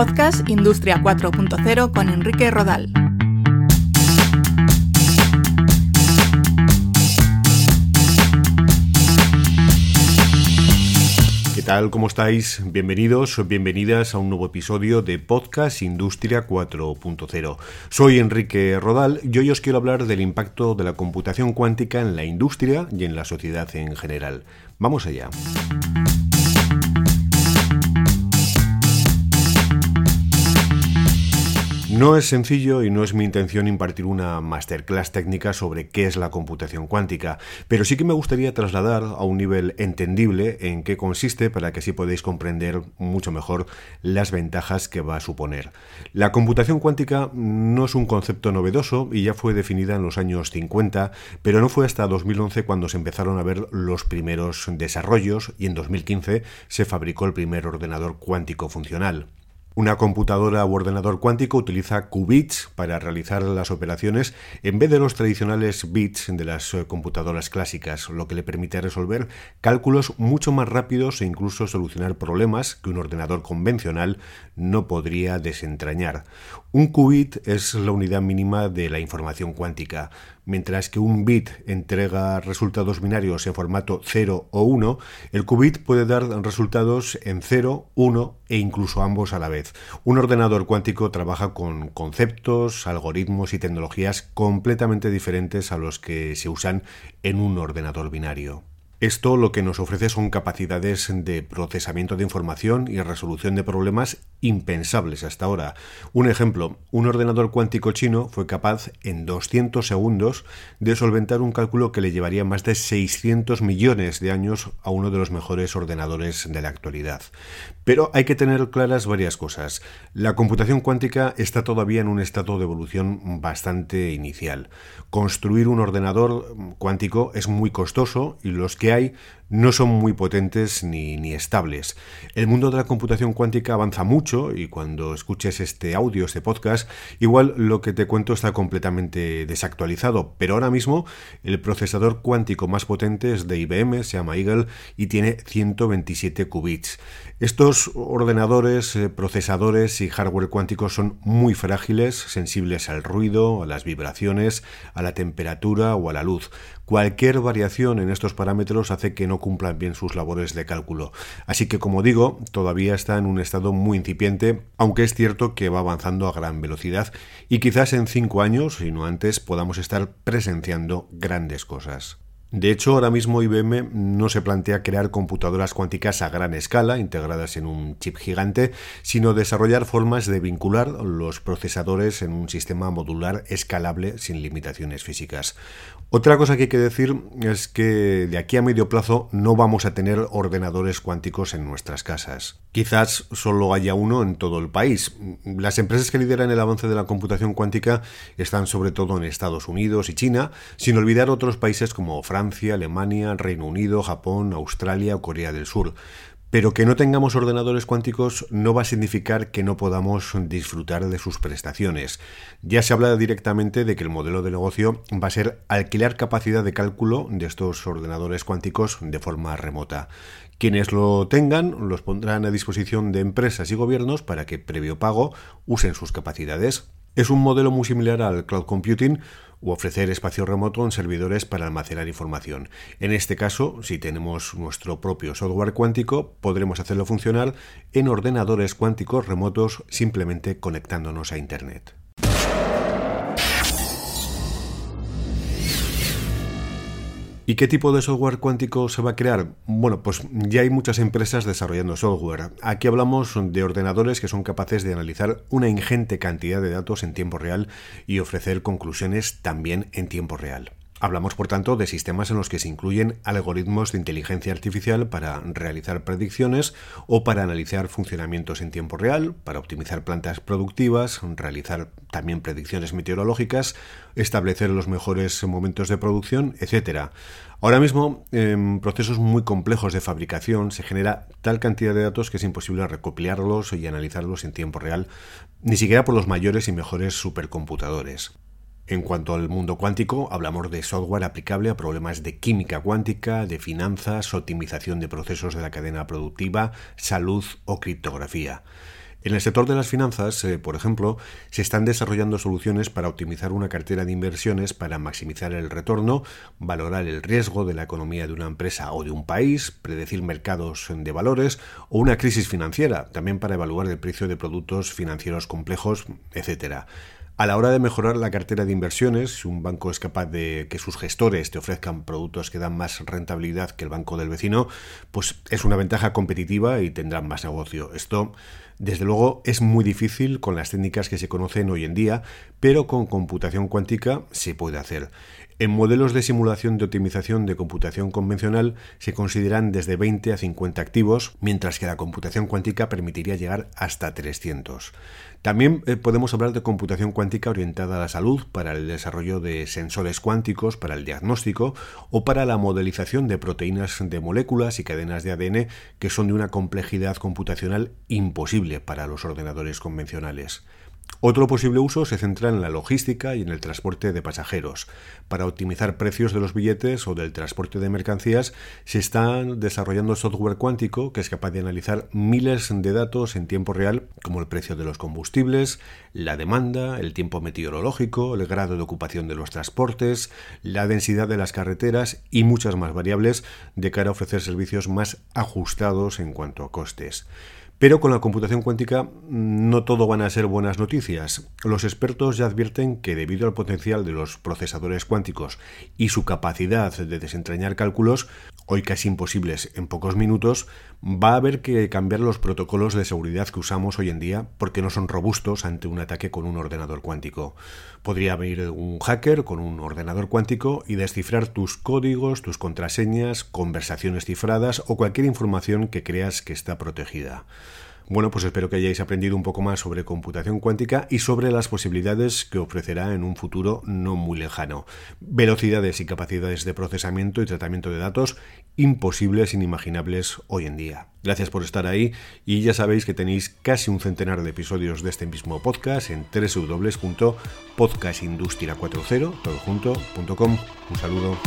Podcast Industria 4.0 con Enrique Rodal. ¿Qué tal? ¿Cómo estáis? Bienvenidos o bienvenidas a un nuevo episodio de Podcast Industria 4.0. Soy Enrique Rodal y hoy os quiero hablar del impacto de la computación cuántica en la industria y en la sociedad en general. Vamos allá. No es sencillo y no es mi intención impartir una masterclass técnica sobre qué es la computación cuántica, pero sí que me gustaría trasladar a un nivel entendible en qué consiste para que así podáis comprender mucho mejor las ventajas que va a suponer. La computación cuántica no es un concepto novedoso y ya fue definida en los años 50, pero no fue hasta 2011 cuando se empezaron a ver los primeros desarrollos y en 2015 se fabricó el primer ordenador cuántico funcional. Una computadora u ordenador cuántico utiliza qubits para realizar las operaciones en vez de los tradicionales bits de las eh, computadoras clásicas, lo que le permite resolver cálculos mucho más rápidos e incluso solucionar problemas que un ordenador convencional no podría desentrañar. Un qubit es la unidad mínima de la información cuántica. Mientras que un bit entrega resultados binarios en formato 0 o 1, el qubit puede dar resultados en 0, 1 e incluso ambos a la vez. Un ordenador cuántico trabaja con conceptos, algoritmos y tecnologías completamente diferentes a los que se usan en un ordenador binario. Esto lo que nos ofrece son capacidades de procesamiento de información y resolución de problemas impensables hasta ahora. Un ejemplo, un ordenador cuántico chino fue capaz en 200 segundos de solventar un cálculo que le llevaría más de 600 millones de años a uno de los mejores ordenadores de la actualidad. Pero hay que tener claras varias cosas. La computación cuántica está todavía en un estado de evolución bastante inicial. Construir un ordenador cuántico es muy costoso y los que hay no son muy potentes ni, ni, estables. El mundo de la computación cuántica avanza mucho y cuando escuches este audio, este podcast, igual lo que te cuento está completamente desactualizado, pero ahora mismo el procesador cuántico más potente es de IBM, se llama Eagle y tiene 127 qubits. Estos ordenadores, eh, procesadores y hardware cuánticos son muy frágiles, sensibles al ruido, a las vibraciones, a la temperatura o a la luz. Cualquier variación en estos parámetros hace que no cumplan bien sus labores de cálculo. Así que, como digo, todavía está en un estado muy incipiente, aunque es cierto que va avanzando a gran velocidad y quizás en cinco años, si no antes, podamos estar presenciando grandes cosas. De hecho, ahora mismo IBM no se plantea crear computadoras cuánticas a gran escala, integradas en un chip gigante, sino desarrollar formas de vincular los procesadores en un sistema modular escalable sin limitaciones físicas. Otra cosa que hay que decir es que de aquí a medio plazo no vamos a tener ordenadores cuánticos en nuestras casas. Quizás solo haya uno en todo el país. Las empresas que lideran el avance de la computación cuántica están sobre todo en Estados Unidos y China, sin olvidar otros países como Francia, Alemania, Reino Unido, Japón, Australia o Corea del Sur. Pero que no tengamos ordenadores cuánticos no va a significar que no podamos disfrutar de sus prestaciones. Ya se habla directamente de que el modelo de negocio va a ser alquilar capacidad de cálculo de estos ordenadores cuánticos de forma remota. Quienes lo tengan los pondrán a disposición de empresas y gobiernos para que, previo pago, usen sus capacidades. Es un modelo muy similar al cloud computing, o ofrecer espacio remoto en servidores para almacenar información. En este caso, si tenemos nuestro propio software cuántico, podremos hacerlo funcionar en ordenadores cuánticos remotos simplemente conectándonos a Internet. ¿Y qué tipo de software cuántico se va a crear? Bueno, pues ya hay muchas empresas desarrollando software. Aquí hablamos de ordenadores que son capaces de analizar una ingente cantidad de datos en tiempo real y ofrecer conclusiones también en tiempo real. Hablamos, por tanto, de sistemas en los que se incluyen algoritmos de inteligencia artificial para realizar predicciones o para analizar funcionamientos en tiempo real, para optimizar plantas productivas, realizar también predicciones meteorológicas, establecer los mejores momentos de producción, etc. Ahora mismo, en procesos muy complejos de fabricación se genera tal cantidad de datos que es imposible recopilarlos y analizarlos en tiempo real, ni siquiera por los mayores y mejores supercomputadores. En cuanto al mundo cuántico, hablamos de software aplicable a problemas de química cuántica, de finanzas, optimización de procesos de la cadena productiva, salud o criptografía. En el sector de las finanzas, eh, por ejemplo, se están desarrollando soluciones para optimizar una cartera de inversiones para maximizar el retorno, valorar el riesgo de la economía de una empresa o de un país, predecir mercados de valores o una crisis financiera, también para evaluar el precio de productos financieros complejos, etc. A la hora de mejorar la cartera de inversiones, si un banco es capaz de que sus gestores te ofrezcan productos que dan más rentabilidad que el banco del vecino, pues es una ventaja competitiva y tendrán más negocio. Esto, desde luego, es muy difícil con las técnicas que se conocen hoy en día, pero con computación cuántica se puede hacer. En modelos de simulación de optimización de computación convencional se consideran desde 20 a 50 activos, mientras que la computación cuántica permitiría llegar hasta 300. También eh, podemos hablar de computación cuántica orientada a la salud para el desarrollo de sensores cuánticos para el diagnóstico o para la modelización de proteínas de moléculas y cadenas de ADN que son de una complejidad computacional imposible para los ordenadores convencionales. Otro posible uso se centra en la logística y en el transporte de pasajeros. Para optimizar precios de los billetes o del transporte de mercancías, se está desarrollando software cuántico que es capaz de analizar miles de datos en tiempo real, como el precio de los combustibles, la demanda, el tiempo meteorológico, el grado de ocupación de los transportes, la densidad de las carreteras y muchas más variables de cara a ofrecer servicios más ajustados en cuanto a costes. Pero con la computación cuántica no todo van a ser buenas noticias. Los expertos ya advierten que debido al potencial de los procesadores cuánticos y su capacidad de desentrañar cálculos, hoy casi imposibles en pocos minutos, va a haber que cambiar los protocolos de seguridad que usamos hoy en día porque no son robustos ante un ataque con un ordenador cuántico. Podría venir un hacker con un ordenador cuántico y descifrar tus códigos, tus contraseñas, conversaciones cifradas o cualquier información que creas que está protegida. Bueno, pues espero que hayáis aprendido un poco más sobre computación cuántica y sobre las posibilidades que ofrecerá en un futuro no muy lejano. Velocidades y capacidades de procesamiento y tratamiento de datos imposibles, inimaginables hoy en día. Gracias por estar ahí y ya sabéis que tenéis casi un centenar de episodios de este mismo podcast en www.podcastindustria40 Un saludo.